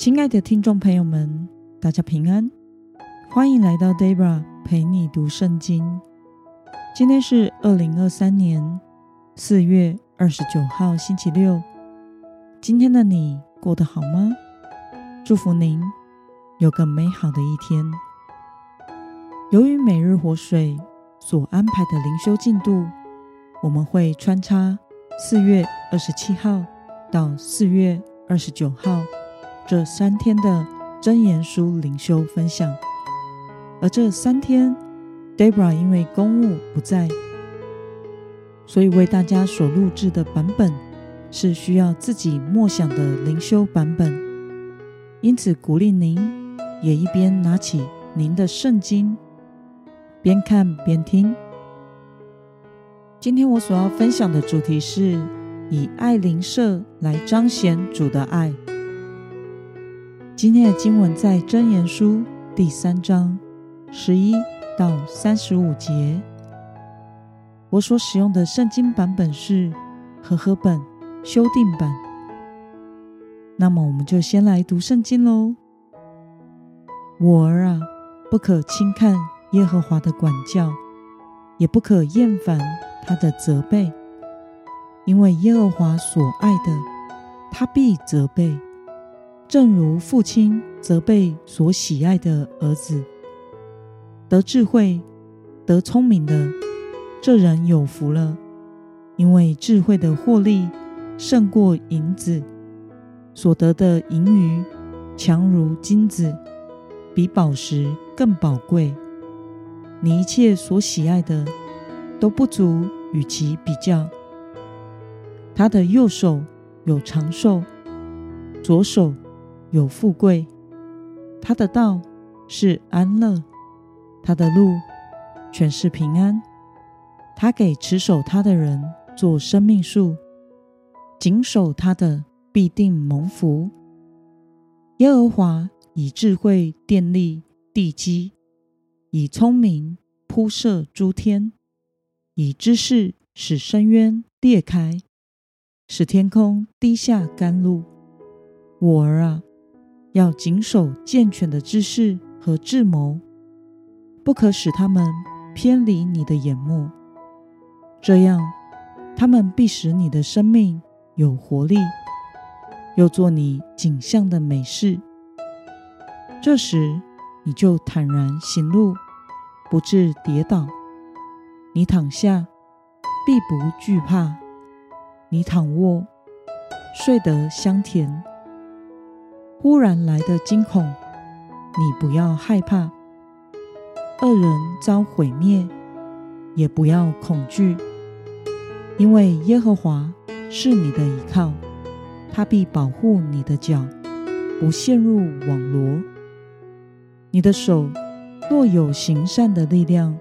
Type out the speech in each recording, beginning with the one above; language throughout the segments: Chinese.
亲爱的听众朋友们，大家平安，欢迎来到 Debra 陪你读圣经。今天是二零二三年四月二十九号，星期六。今天的你过得好吗？祝福您有个美好的一天。由于每日活水所安排的灵修进度，我们会穿插四月二十七号到四月二十九号。这三天的箴言书灵修分享，而这三天，Debra 因为公务不在，所以为大家所录制的版本是需要自己默想的灵修版本。因此，鼓励您也一边拿起您的圣经，边看边听。今天我所要分享的主题是以爱灵舍来彰显主的爱。今天的经文在箴言书第三章十一到三十五节。我所使用的圣经版本是和合本修订版。那么，我们就先来读圣经喽。我儿啊，不可轻看耶和华的管教，也不可厌烦他的责备，因为耶和华所爱的，他必责备。正如父亲责备所喜爱的儿子，得智慧、得聪明的，这人有福了，因为智慧的获利胜过银子，所得的盈余强如金子，比宝石更宝贵。你一切所喜爱的都不足与其比较。他的右手有长寿，左手。有富贵，他的道是安乐，他的路全是平安。他给持守他的人做生命树，谨守他的必定蒙福。耶和华以智慧奠立地基，以聪明铺设诸天，以知识使深渊裂开，使天空滴下甘露。我儿啊！要谨守健全的知识和智谋，不可使他们偏离你的眼目。这样，他们必使你的生命有活力，又做你景象的美事。这时，你就坦然行路，不致跌倒。你躺下，必不惧怕；你躺卧，睡得香甜。忽然来的惊恐，你不要害怕；恶人遭毁灭，也不要恐惧，因为耶和华是你的依靠，他必保护你的脚，不陷入网罗。你的手若有行善的力量，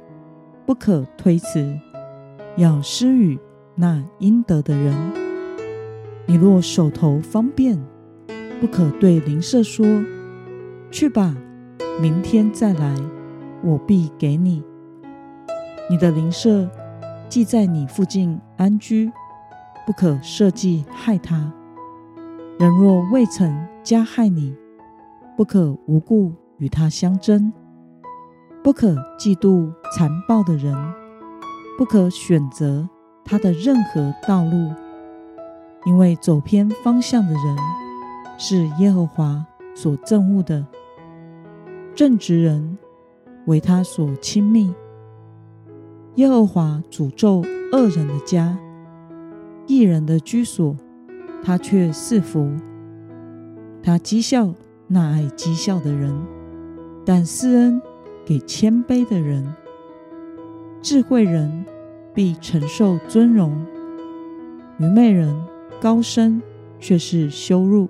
不可推辞，要施与那应得的人。你若手头方便，不可对邻舍说：“去吧，明天再来，我必给你。”你的邻舍既在你附近安居，不可设计害他。人若未曾加害你，不可无故与他相争。不可嫉妒残暴的人，不可选择他的任何道路，因为走偏方向的人，是耶和华所憎恶的，正直人为他所亲密。耶和华诅咒恶人的家，义人的居所，他却赐福。他讥笑那爱讥笑的人，但施恩给谦卑的人。智慧人必承受尊荣，愚昧人高升却是羞辱。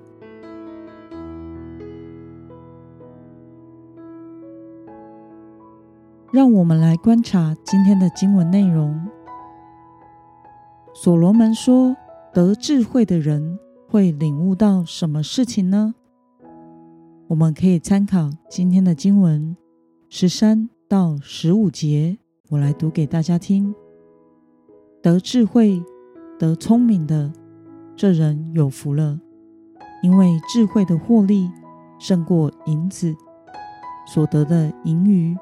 让我们来观察今天的经文内容。所罗门说：“得智慧的人会领悟到什么事情呢？”我们可以参考今天的经文十三到十五节，我来读给大家听。得智慧、得聪明的，这人有福了，因为智慧的获利胜过银子，所得的盈余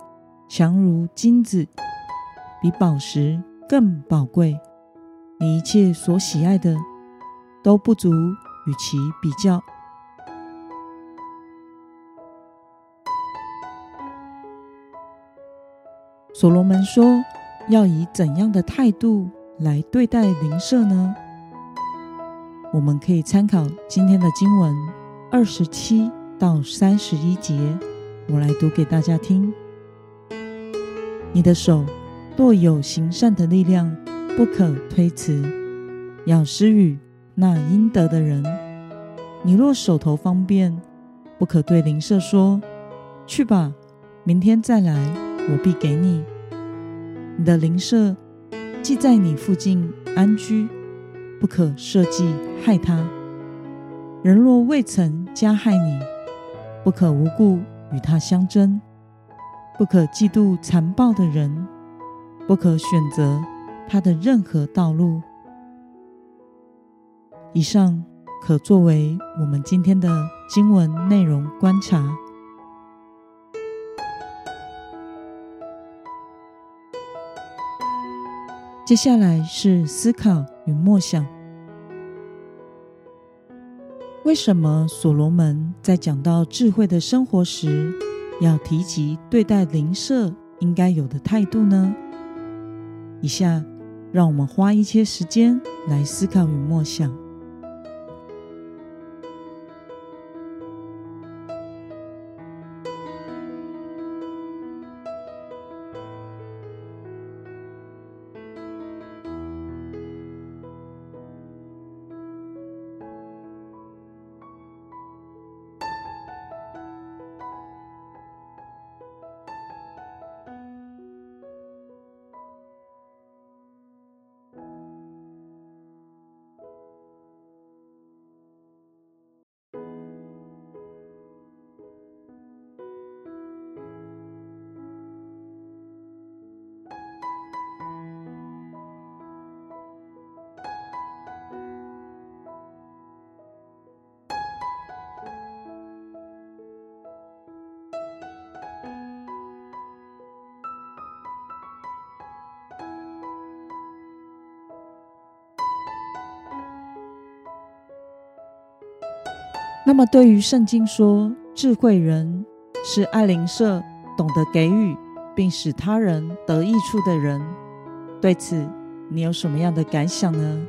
强如金子，比宝石更宝贵。你一切所喜爱的都不足与其比较。所罗门说：“要以怎样的态度来对待灵舍呢？”我们可以参考今天的经文二十七到三十一节，我来读给大家听。你的手若有行善的力量，不可推辞，要施予那应得的人。你若手头方便，不可对邻舍说：“去吧，明天再来，我必给你。”你的邻舍既在你附近安居。不可设计害他。人若未曾加害你，不可无故与他相争。不可嫉妒残暴的人，不可选择他的任何道路。以上可作为我们今天的经文内容观察。接下来是思考与默想。为什么所罗门在讲到智慧的生活时，要提及对待灵舍应该有的态度呢？以下让我们花一些时间来思考与默想。那么，对于圣经说智慧人是爱邻舍、懂得给予，并使他人得益处的人，对此你有什么样的感想呢？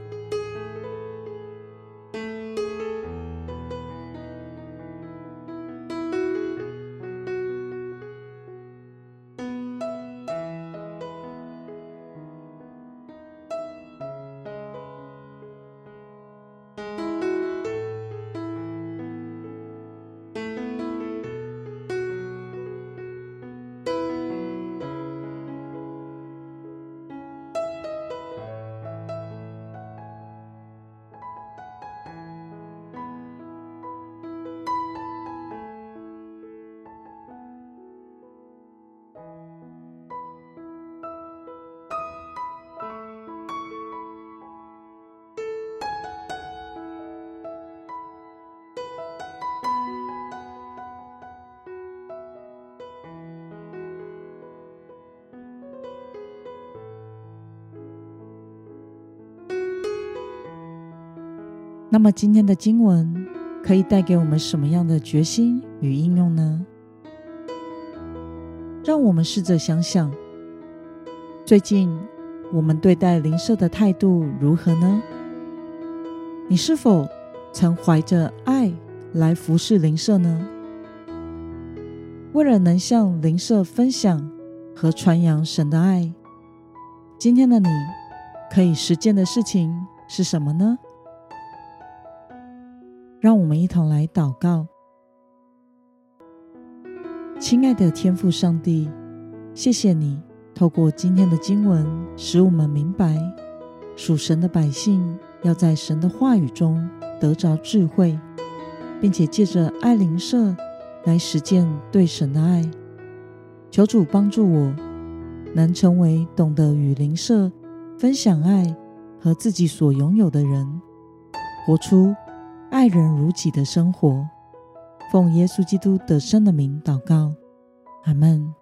那么今天的经文可以带给我们什么样的决心与应用呢？让我们试着想想，最近我们对待灵舍的态度如何呢？你是否曾怀着爱来服侍灵舍呢？为了能向灵舍分享和传扬神的爱，今天的你可以实践的事情是什么呢？让我们一同来祷告。亲爱的天父上帝，谢谢你透过今天的经文，使我们明白属神的百姓要在神的话语中得着智慧，并且借着爱灵舍来实践对神的爱。求主帮助我，能成为懂得与灵舍分享爱和自己所拥有的人，活出爱人如己的生活，奉耶稣基督得胜的名祷告，阿门。